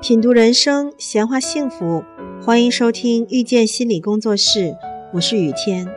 品读人生，闲话幸福，欢迎收听遇见心理工作室，我是雨天。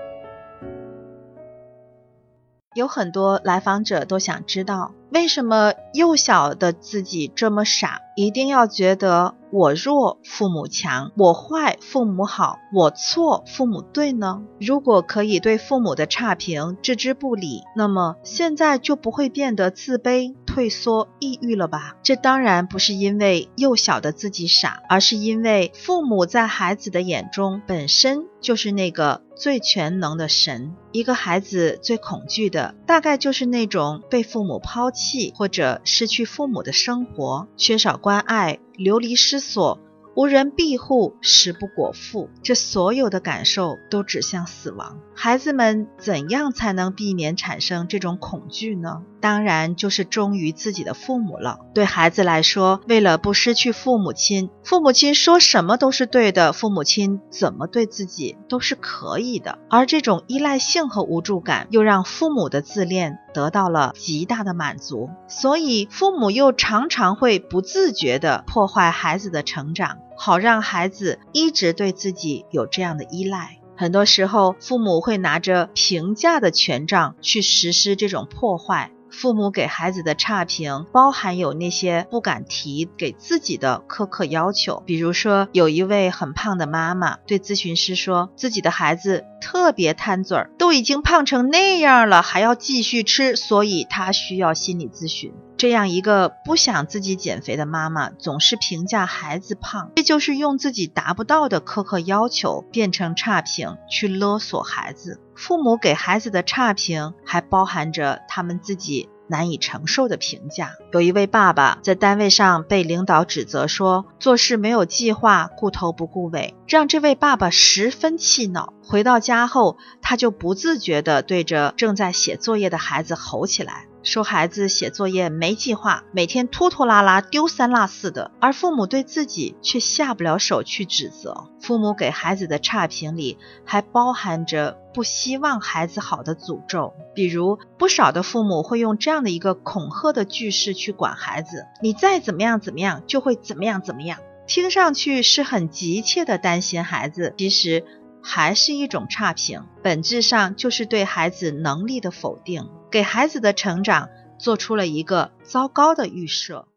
有很多来访者都想知道，为什么幼小的自己这么傻，一定要觉得我弱父母强，我坏父母好，我错父母对呢？如果可以对父母的差评置之不理，那么现在就不会变得自卑。退缩、抑郁了吧？这当然不是因为幼小的自己傻，而是因为父母在孩子的眼中本身就是那个最全能的神。一个孩子最恐惧的，大概就是那种被父母抛弃或者失去父母的生活，缺少关爱、流离失所。无人庇护，食不果腹，这所有的感受都指向死亡。孩子们怎样才能避免产生这种恐惧呢？当然就是忠于自己的父母了。对孩子来说，为了不失去父母亲，父母亲说什么都是对的，父母亲怎么对自己都是可以的。而这种依赖性和无助感，又让父母的自恋得到了极大的满足，所以父母又常常会不自觉地破坏孩子的成长，好让孩子一直对自己有这样的依赖。很多时候，父母会拿着评价的权杖去实施这种破坏。父母给孩子的差评，包含有那些不敢提给自己的苛刻要求。比如说，有一位很胖的妈妈对咨询师说，自己的孩子特别贪嘴儿，都已经胖成那样了，还要继续吃，所以她需要心理咨询。这样一个不想自己减肥的妈妈，总是评价孩子胖，这就是用自己达不到的苛刻要求变成差评，去勒索孩子。父母给孩子的差评，还包含着他们自己难以承受的评价。有一位爸爸在单位上被领导指责说做事没有计划，顾头不顾尾，让这位爸爸十分气恼。回到家后，他就不自觉地对着正在写作业的孩子吼起来。说孩子写作业没计划，每天拖拖拉拉、丢三落四的，而父母对自己却下不了手去指责。父母给孩子的差评里还包含着不希望孩子好的诅咒，比如不少的父母会用这样的一个恐吓的句式去管孩子：“你再怎么样怎么样，就会怎么样怎么样。”听上去是很急切的担心孩子，其实还是一种差评，本质上就是对孩子能力的否定。给孩子的成长做出了一个糟糕的预设。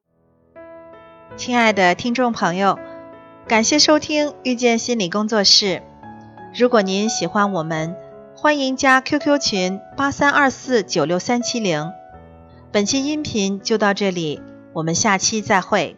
亲爱的听众朋友，感谢收听遇见心理工作室。如果您喜欢我们，欢迎加 QQ 群八三二四九六三七零。本期音频就到这里，我们下期再会。